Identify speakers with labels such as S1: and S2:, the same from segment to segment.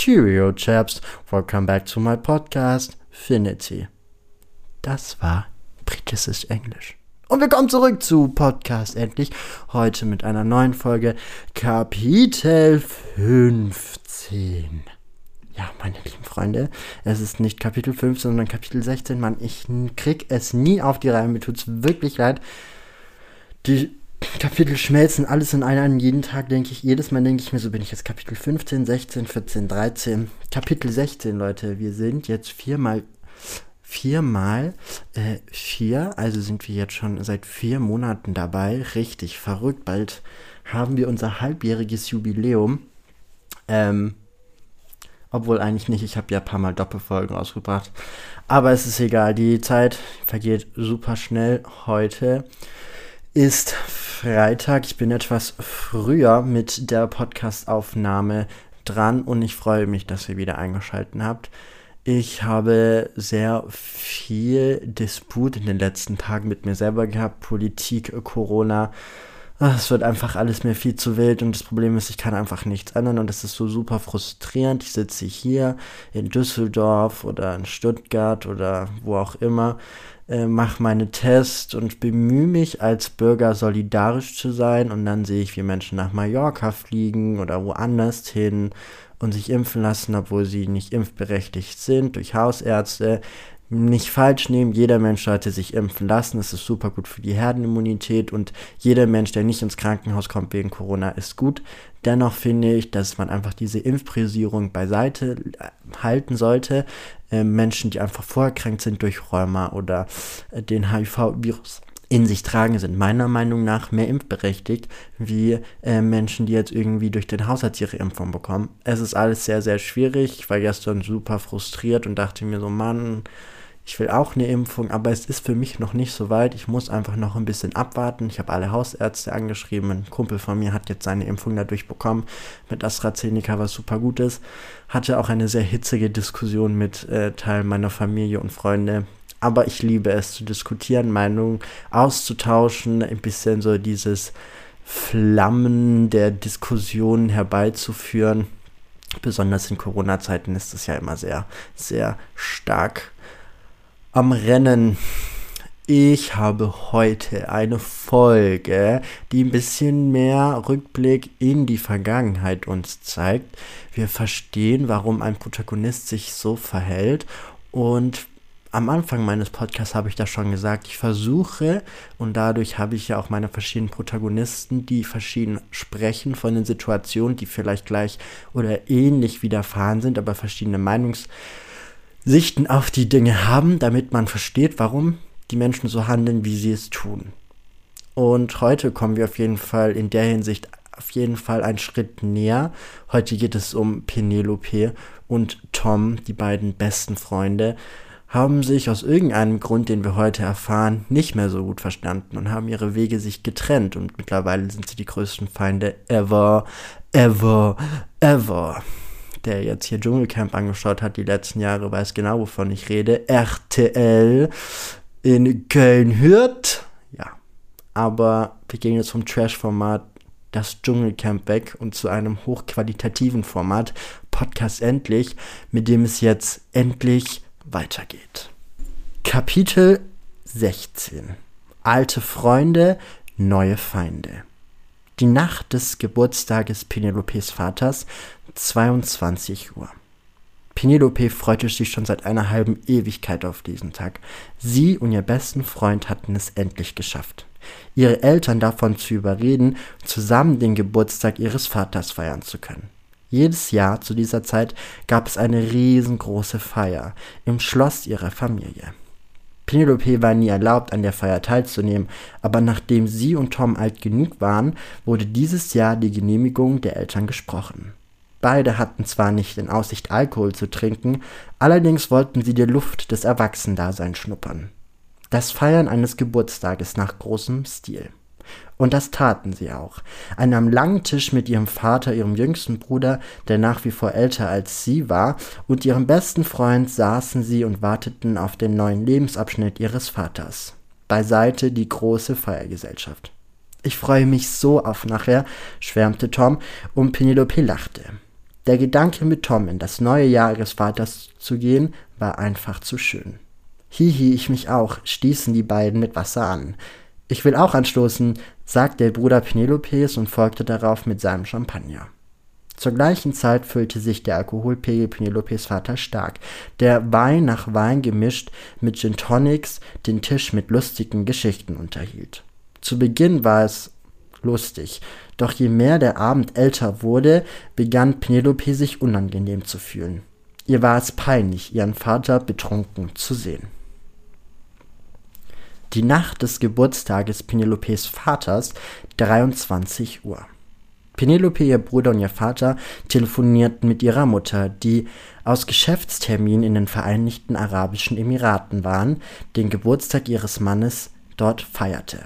S1: Cheerio, chaps. Welcome back to my podcast, Finity. Das war britisches Englisch. Und wir kommen zurück zu Podcast endlich. Heute mit einer neuen Folge Kapitel 15. Ja, meine lieben Freunde, es ist nicht Kapitel 15, sondern Kapitel 16. Mann, ich krieg es nie auf die Reihe. Mir tut's wirklich leid. Die Kapitel schmelzen alles in einen. Jeden Tag denke ich, jedes Mal denke ich mir, so bin ich jetzt Kapitel 15, 16, 14, 13. Kapitel 16, Leute. Wir sind jetzt viermal, viermal, äh, vier. Also sind wir jetzt schon seit vier Monaten dabei. Richtig verrückt. Bald haben wir unser halbjähriges Jubiläum. Ähm, obwohl eigentlich nicht, ich habe ja ein paar Mal Doppelfolgen rausgebracht. Aber es ist egal, die Zeit vergeht super schnell. Heute ist Freitag. Ich bin etwas früher mit der Podcastaufnahme dran und ich freue mich, dass ihr wieder eingeschaltet habt. Ich habe sehr viel Disput in den letzten Tagen mit mir selber gehabt. Politik, Corona. Es wird einfach alles mir viel zu wild und das Problem ist, ich kann einfach nichts ändern und das ist so super frustrierend. Ich sitze hier in Düsseldorf oder in Stuttgart oder wo auch immer äh, mache meine Tests und bemühe mich als Bürger solidarisch zu sein und dann sehe ich, wie Menschen nach Mallorca fliegen oder woanders hin und sich impfen lassen, obwohl sie nicht impfberechtigt sind durch Hausärzte. Nicht falsch nehmen, jeder Mensch sollte sich impfen lassen, das ist super gut für die Herdenimmunität und jeder Mensch, der nicht ins Krankenhaus kommt wegen Corona, ist gut. Dennoch finde ich, dass man einfach diese Impfpriorisierung beiseite halten sollte. Äh, Menschen, die einfach vorerkrankt sind durch Rheuma oder äh, den HIV-Virus in sich tragen, sind meiner Meinung nach mehr impfberechtigt wie äh, Menschen, die jetzt irgendwie durch den Hausarzt ihre Impfung bekommen. Es ist alles sehr, sehr schwierig. Ich war gestern super frustriert und dachte mir so, Mann, ich will auch eine Impfung, aber es ist für mich noch nicht so weit. Ich muss einfach noch ein bisschen abwarten. Ich habe alle Hausärzte angeschrieben. Ein Kumpel von mir hat jetzt seine Impfung dadurch bekommen mit AstraZeneca, was super gut ist. Hatte auch eine sehr hitzige Diskussion mit äh, Teilen meiner Familie und Freunde. Aber ich liebe es zu diskutieren, Meinungen auszutauschen, ein bisschen so dieses Flammen der Diskussion herbeizuführen. Besonders in Corona-Zeiten ist das ja immer sehr, sehr stark am Rennen. Ich habe heute eine Folge, die ein bisschen mehr Rückblick in die Vergangenheit uns zeigt. Wir verstehen, warum ein Protagonist sich so verhält und am Anfang meines Podcasts habe ich das schon gesagt, ich versuche und dadurch habe ich ja auch meine verschiedenen Protagonisten, die verschieden sprechen von den Situationen, die vielleicht gleich oder ähnlich widerfahren sind, aber verschiedene Meinungs Sichten auf die Dinge haben, damit man versteht, warum die Menschen so handeln, wie sie es tun. Und heute kommen wir auf jeden Fall in der Hinsicht auf jeden Fall einen Schritt näher. Heute geht es um Penelope und Tom, die beiden besten Freunde, haben sich aus irgendeinem Grund, den wir heute erfahren, nicht mehr so gut verstanden und haben ihre Wege sich getrennt und mittlerweile sind sie die größten Feinde ever, ever, ever der jetzt hier Dschungelcamp angeschaut hat die letzten Jahre, weiß genau, wovon ich rede. RTL in Köln-Hürth. Ja. Aber wir gehen jetzt vom Trash-Format das Dschungelcamp weg und zu einem hochqualitativen Format, Podcast endlich, mit dem es jetzt endlich weitergeht. Kapitel 16. Alte Freunde, neue Feinde. Die Nacht des Geburtstages Penelopes Vaters 22 Uhr. Penelope freute sich schon seit einer halben Ewigkeit auf diesen Tag. Sie und ihr besten Freund hatten es endlich geschafft, ihre Eltern davon zu überreden, zusammen den Geburtstag ihres Vaters feiern zu können. Jedes Jahr zu dieser Zeit gab es eine riesengroße Feier im Schloss ihrer Familie. Penelope war nie erlaubt, an der Feier teilzunehmen, aber nachdem sie und Tom alt genug waren, wurde dieses Jahr die Genehmigung der Eltern gesprochen. Beide hatten zwar nicht in Aussicht, Alkohol zu trinken, allerdings wollten sie die Luft des Erwachsendaseins schnuppern. Das Feiern eines Geburtstages nach großem Stil. Und das taten sie auch. An einem langen Tisch mit ihrem Vater, ihrem jüngsten Bruder, der nach wie vor älter als sie war, und ihrem besten Freund saßen sie und warteten auf den neuen Lebensabschnitt ihres Vaters. Beiseite die große Feiergesellschaft. Ich freue mich so auf nachher, schwärmte Tom, und Penelope lachte. Der Gedanke, mit Tom in das neue Jahr ihres Vaters zu gehen, war einfach zu schön. Hihi, ich mich auch, stießen die beiden mit Wasser an. Ich will auch anstoßen, sagte der Bruder Penelopes und folgte darauf mit seinem Champagner. Zur gleichen Zeit füllte sich der Alkoholpegel Penelopes Vater stark, der Wein nach Wein gemischt mit Gin Tonics den Tisch mit lustigen Geschichten unterhielt. Zu Beginn war es lustig, doch je mehr der Abend älter wurde, begann Penelope sich unangenehm zu fühlen. Ihr war es peinlich, ihren Vater betrunken zu sehen. Die Nacht des Geburtstages Penelopes Vaters, 23 Uhr. Penelope, ihr Bruder und ihr Vater telefonierten mit ihrer Mutter, die aus Geschäftstermin in den Vereinigten Arabischen Emiraten waren, den Geburtstag ihres Mannes dort feierte.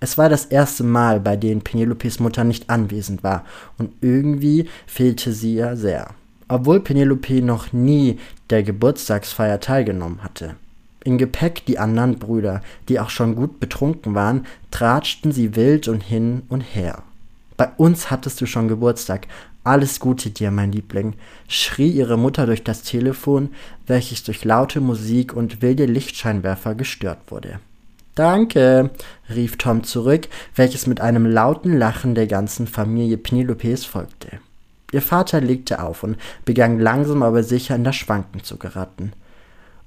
S1: Es war das erste Mal, bei dem Penelopes Mutter nicht anwesend war, und irgendwie fehlte sie ihr sehr, obwohl Penelope noch nie der Geburtstagsfeier teilgenommen hatte. Im Gepäck die anderen Brüder, die auch schon gut betrunken waren, tratschten sie wild und hin und her. Bei uns hattest du schon Geburtstag. Alles Gute dir, mein Liebling, schrie ihre Mutter durch das Telefon, welches durch laute Musik und wilde Lichtscheinwerfer gestört wurde. Danke, rief Tom zurück, welches mit einem lauten Lachen der ganzen Familie Penelopes folgte. Ihr Vater legte auf und begann langsam aber sicher in das Schwanken zu geraten.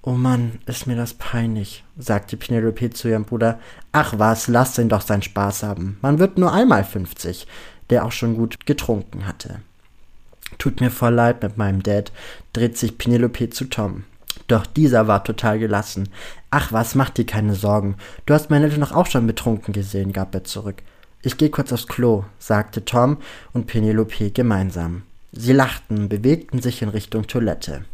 S1: Oh Mann, ist mir das peinlich, sagte Penelope zu ihrem Bruder. Ach was, lass ihn doch seinen Spaß haben. Man wird nur einmal fünfzig, der auch schon gut getrunken hatte. Tut mir voll leid mit meinem Dad, dreht sich Penelope zu Tom. Doch dieser war total gelassen. Ach was, mach dir keine Sorgen. Du hast meine Eltern doch auch schon betrunken gesehen, gab er zurück. Ich geh kurz aufs Klo, sagte Tom und Penelope gemeinsam. Sie lachten, bewegten sich in Richtung Toilette.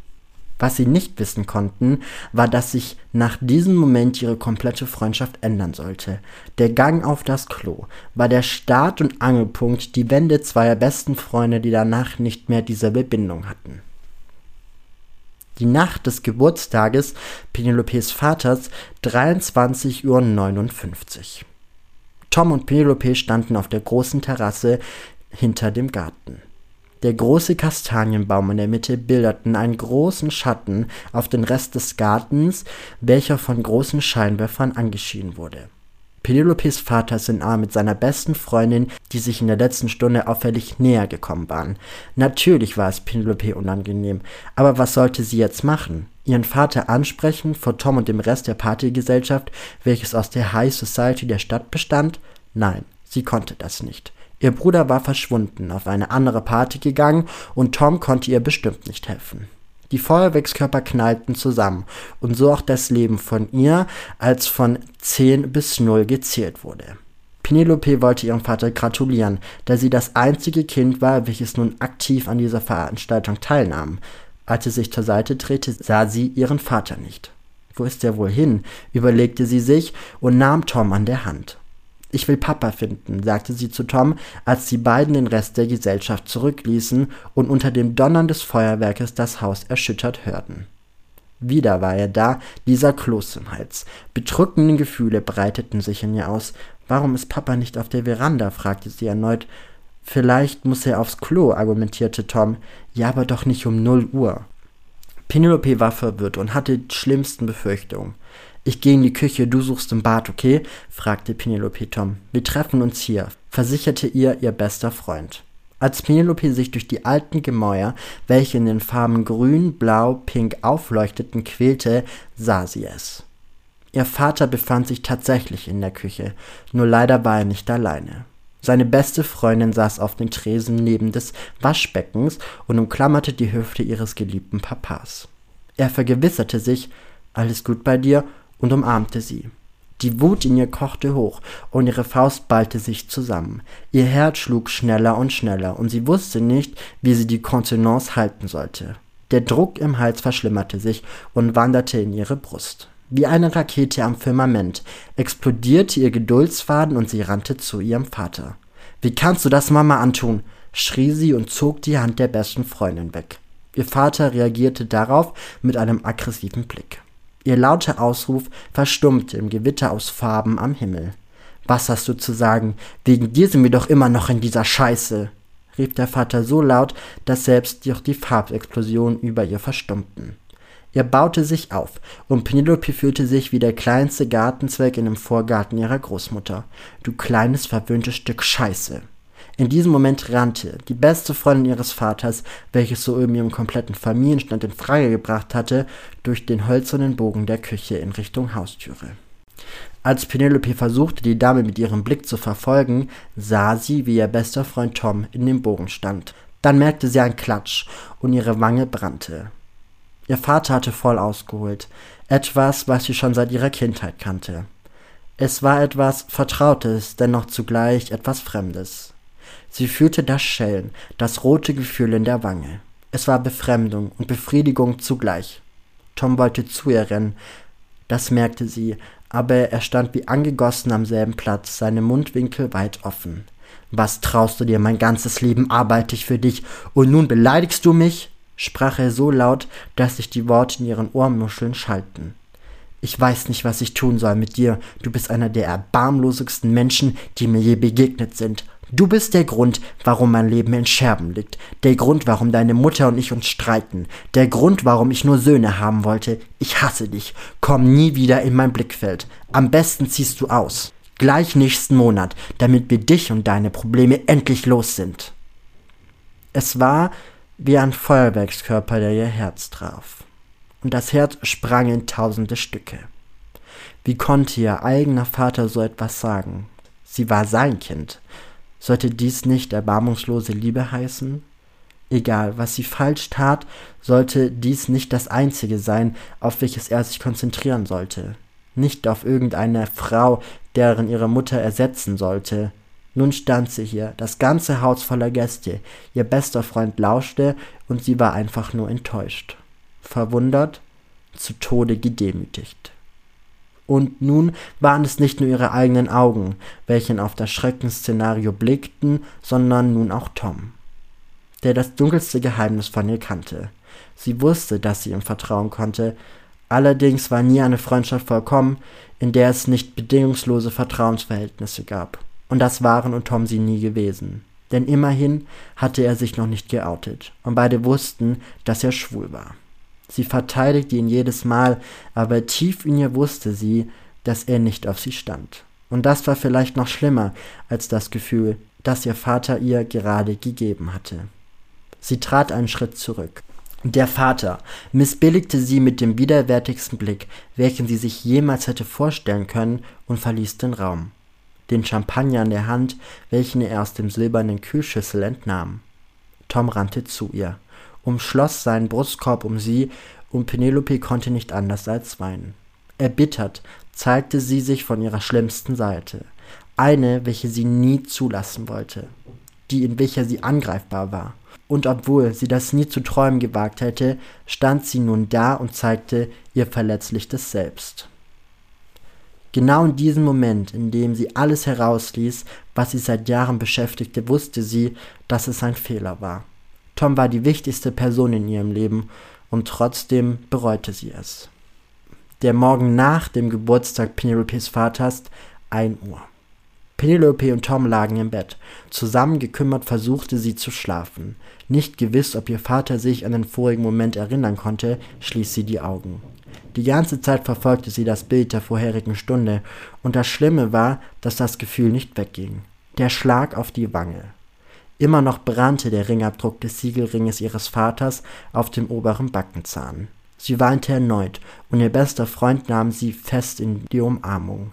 S1: Was sie nicht wissen konnten, war, dass sich nach diesem Moment ihre komplette Freundschaft ändern sollte. Der Gang auf das Klo war der Start und Angelpunkt, die Wende zweier besten Freunde, die danach nicht mehr dieselbe Bindung hatten. Die Nacht des Geburtstages Penelopes Vaters 23.59 Uhr. Tom und Penelope standen auf der großen Terrasse hinter dem Garten. Der große Kastanienbaum in der Mitte bildeten einen großen Schatten auf den Rest des Gartens, welcher von großen Scheinwerfern angeschienen wurde. Penelopes Vater ist in Arm mit seiner besten Freundin, die sich in der letzten Stunde auffällig näher gekommen waren. Natürlich war es Penelope unangenehm, aber was sollte sie jetzt machen? Ihren Vater ansprechen vor Tom und dem Rest der Partygesellschaft, welches aus der High Society der Stadt bestand? Nein, sie konnte das nicht. Ihr Bruder war verschwunden, auf eine andere Party gegangen und Tom konnte ihr bestimmt nicht helfen. Die Feuerwerkskörper knallten zusammen und so auch das Leben von ihr, als von 10 bis 0 gezählt wurde. Penelope wollte ihrem Vater gratulieren, da sie das einzige Kind war, welches nun aktiv an dieser Veranstaltung teilnahm. Als sie sich zur Seite drehte, sah sie ihren Vater nicht. Wo ist er wohl hin? überlegte sie sich und nahm Tom an der Hand. Ich will Papa finden, sagte sie zu Tom, als die beiden den Rest der Gesellschaft zurückließen und unter dem Donnern des Feuerwerkes das Haus erschüttert hörten. Wieder war er da, dieser Kloß im Hals. Bedrückende Gefühle breiteten sich in ihr aus. Warum ist Papa nicht auf der Veranda? fragte sie erneut. Vielleicht muss er aufs Klo, argumentierte Tom. Ja, aber doch nicht um null Uhr. Penelope war verwirrt und hatte die schlimmsten Befürchtungen. Ich gehe in die Küche, du suchst im Bad, okay? fragte Penelope Tom. Wir treffen uns hier, versicherte ihr ihr bester Freund. Als Penelope sich durch die alten Gemäuer, welche in den Farben grün, blau, pink aufleuchteten, quälte, sah sie es. Ihr Vater befand sich tatsächlich in der Küche, nur leider war er nicht alleine. Seine beste Freundin saß auf dem Tresen neben des Waschbeckens und umklammerte die Hüfte ihres geliebten Papas. Er vergewisserte sich, alles gut bei dir und umarmte sie. Die Wut in ihr kochte hoch und ihre Faust ballte sich zusammen. Ihr Herz schlug schneller und schneller und sie wusste nicht, wie sie die Kontenance halten sollte. Der Druck im Hals verschlimmerte sich und wanderte in ihre Brust. Wie eine Rakete am Firmament explodierte ihr Geduldsfaden und sie rannte zu ihrem Vater. Wie kannst du das Mama antun? schrie sie und zog die Hand der besten Freundin weg. Ihr Vater reagierte darauf mit einem aggressiven Blick. Ihr lauter Ausruf verstummte im Gewitter aus Farben am Himmel. Was hast du zu sagen? Wegen dir sind wir doch immer noch in dieser Scheiße, rief der Vater so laut, dass selbst durch die Farbexplosionen über ihr verstummten. Er baute sich auf, und Penelope fühlte sich wie der kleinste Gartenzweig in dem Vorgarten ihrer Großmutter. Du kleines, verwöhntes Stück Scheiße. In diesem Moment rannte die beste Freundin ihres Vaters, welches soeben ihren kompletten Familienstand in Frage gebracht hatte, durch den hölzernen Bogen der Küche in Richtung Haustüre. Als Penelope versuchte, die Dame mit ihrem Blick zu verfolgen, sah sie, wie ihr bester Freund Tom in dem Bogen stand. Dann merkte sie einen Klatsch und ihre Wange brannte. Ihr Vater hatte voll ausgeholt. Etwas, was sie schon seit ihrer Kindheit kannte. Es war etwas Vertrautes, dennoch zugleich etwas Fremdes. Sie fühlte das Schellen, das rote Gefühl in der Wange. Es war Befremdung und Befriedigung zugleich. Tom wollte zu ihr rennen. Das merkte sie, aber er stand wie angegossen am selben Platz, seine Mundwinkel weit offen. Was traust du dir, mein ganzes Leben arbeite ich für dich, und nun beleidigst du mich? sprach er so laut, dass sich die Worte in ihren Ohrmuscheln schalten. Ich weiß nicht, was ich tun soll mit dir. Du bist einer der erbarmlosigsten Menschen, die mir je begegnet sind. Du bist der Grund, warum mein Leben in Scherben liegt. Der Grund, warum deine Mutter und ich uns streiten. Der Grund, warum ich nur Söhne haben wollte. Ich hasse dich. Komm nie wieder in mein Blickfeld. Am besten ziehst du aus. Gleich nächsten Monat, damit wir dich und deine Probleme endlich los sind. Es war, wie ein Feuerwerkskörper, der ihr Herz traf. Und das Herz sprang in tausende Stücke. Wie konnte ihr eigener Vater so etwas sagen? Sie war sein Kind. Sollte dies nicht erbarmungslose Liebe heißen? Egal, was sie falsch tat, sollte dies nicht das Einzige sein, auf welches er sich konzentrieren sollte. Nicht auf irgendeine Frau, deren ihre Mutter ersetzen sollte, nun stand sie hier, das ganze Haus voller Gäste, ihr bester Freund lauschte, und sie war einfach nur enttäuscht, verwundert, zu Tode gedemütigt. Und nun waren es nicht nur ihre eigenen Augen, welchen auf das Schreckensszenario blickten, sondern nun auch Tom, der das dunkelste Geheimnis von ihr kannte. Sie wusste, dass sie ihm vertrauen konnte, allerdings war nie eine Freundschaft vollkommen, in der es nicht bedingungslose Vertrauensverhältnisse gab. Und das waren und Tom sie nie gewesen. Denn immerhin hatte er sich noch nicht geoutet. Und beide wussten, dass er schwul war. Sie verteidigte ihn jedes Mal, aber tief in ihr wusste sie, dass er nicht auf sie stand. Und das war vielleicht noch schlimmer als das Gefühl, das ihr Vater ihr gerade gegeben hatte. Sie trat einen Schritt zurück. Der Vater missbilligte sie mit dem widerwärtigsten Blick, welchen sie sich jemals hätte vorstellen können, und verließ den Raum den Champagner in der Hand, welchen er aus dem silbernen Kühlschüssel entnahm. Tom rannte zu ihr, umschloss seinen Brustkorb um sie, und Penelope konnte nicht anders als weinen. Erbittert zeigte sie sich von ihrer schlimmsten Seite, eine, welche sie nie zulassen wollte, die in welcher sie angreifbar war. Und obwohl sie das nie zu träumen gewagt hätte, stand sie nun da und zeigte ihr verletzliches Selbst. Genau in diesem Moment, in dem sie alles herausließ, was sie seit Jahren beschäftigte, wusste sie, dass es ein Fehler war. Tom war die wichtigste Person in ihrem Leben und trotzdem bereute sie es. Der Morgen nach dem Geburtstag Penelopes Vaters, 1 Uhr. Penelope und Tom lagen im Bett. Zusammen gekümmert versuchte sie zu schlafen. Nicht gewiss, ob ihr Vater sich an den vorigen Moment erinnern konnte, schließ sie die Augen. Die ganze Zeit verfolgte sie das Bild der vorherigen Stunde, und das Schlimme war, dass das Gefühl nicht wegging. Der Schlag auf die Wange. Immer noch brannte der Ringabdruck des Siegelringes ihres Vaters auf dem oberen Backenzahn. Sie weinte erneut, und ihr bester Freund nahm sie fest in die Umarmung.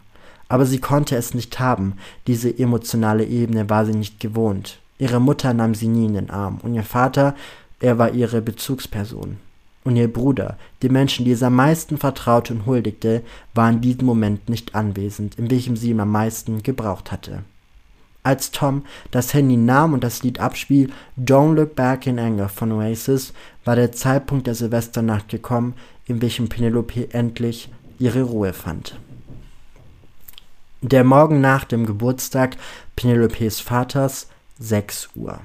S1: Aber sie konnte es nicht haben, diese emotionale Ebene war sie nicht gewohnt. Ihre Mutter nahm sie nie in den Arm, und ihr Vater, er war ihre Bezugsperson und ihr Bruder, die Menschen, die es am meisten vertraute und huldigte, war in diesem Moment nicht anwesend, in welchem sie ihn am meisten gebraucht hatte. Als Tom das Handy nahm und das Lied abspiel, Don't Look Back in Anger von Oasis, war der Zeitpunkt der Silvesternacht gekommen, in welchem Penelope endlich ihre Ruhe fand. Der Morgen nach dem Geburtstag Penelopes Vaters, 6 Uhr.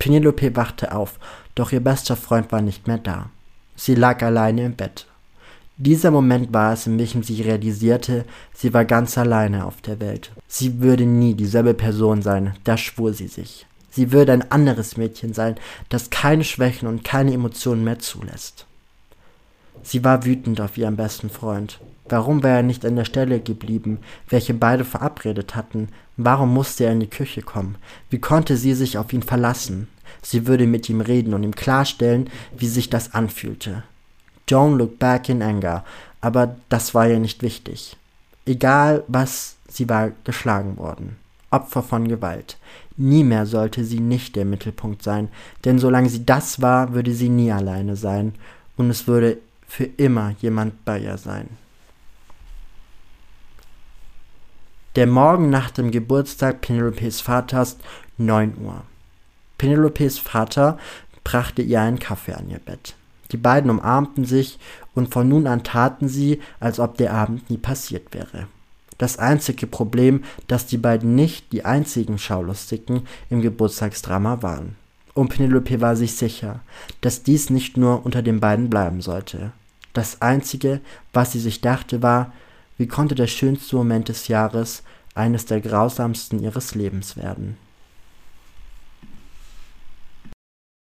S1: Penelope wachte auf doch ihr bester Freund war nicht mehr da. Sie lag alleine im Bett. Dieser Moment war es, in welchem sie realisierte, sie war ganz alleine auf der Welt. Sie würde nie dieselbe Person sein, da schwor sie sich. Sie würde ein anderes Mädchen sein, das keine Schwächen und keine Emotionen mehr zulässt. Sie war wütend auf ihren besten Freund. Warum war er nicht an der Stelle geblieben, welche beide verabredet hatten? Warum musste er in die Küche kommen? Wie konnte sie sich auf ihn verlassen? Sie würde mit ihm reden und ihm klarstellen, wie sich das anfühlte. Joan looked back in anger, aber das war ihr nicht wichtig. Egal was, sie war geschlagen worden. Opfer von Gewalt. Nie mehr sollte sie nicht der Mittelpunkt sein, denn solange sie das war, würde sie nie alleine sein und es würde für immer jemand bei ihr sein. Der Morgen nach dem Geburtstag Penelopes Vaters, 9 Uhr. Penelopes Vater brachte ihr einen Kaffee an ihr Bett. Die beiden umarmten sich und von nun an taten sie, als ob der Abend nie passiert wäre. Das einzige Problem, dass die beiden nicht die einzigen Schaulustigen im Geburtstagsdrama waren. Und Penelope war sich sicher, dass dies nicht nur unter den beiden bleiben sollte. Das einzige, was sie sich dachte, war, wie konnte der schönste Moment des Jahres eines der grausamsten ihres Lebens werden.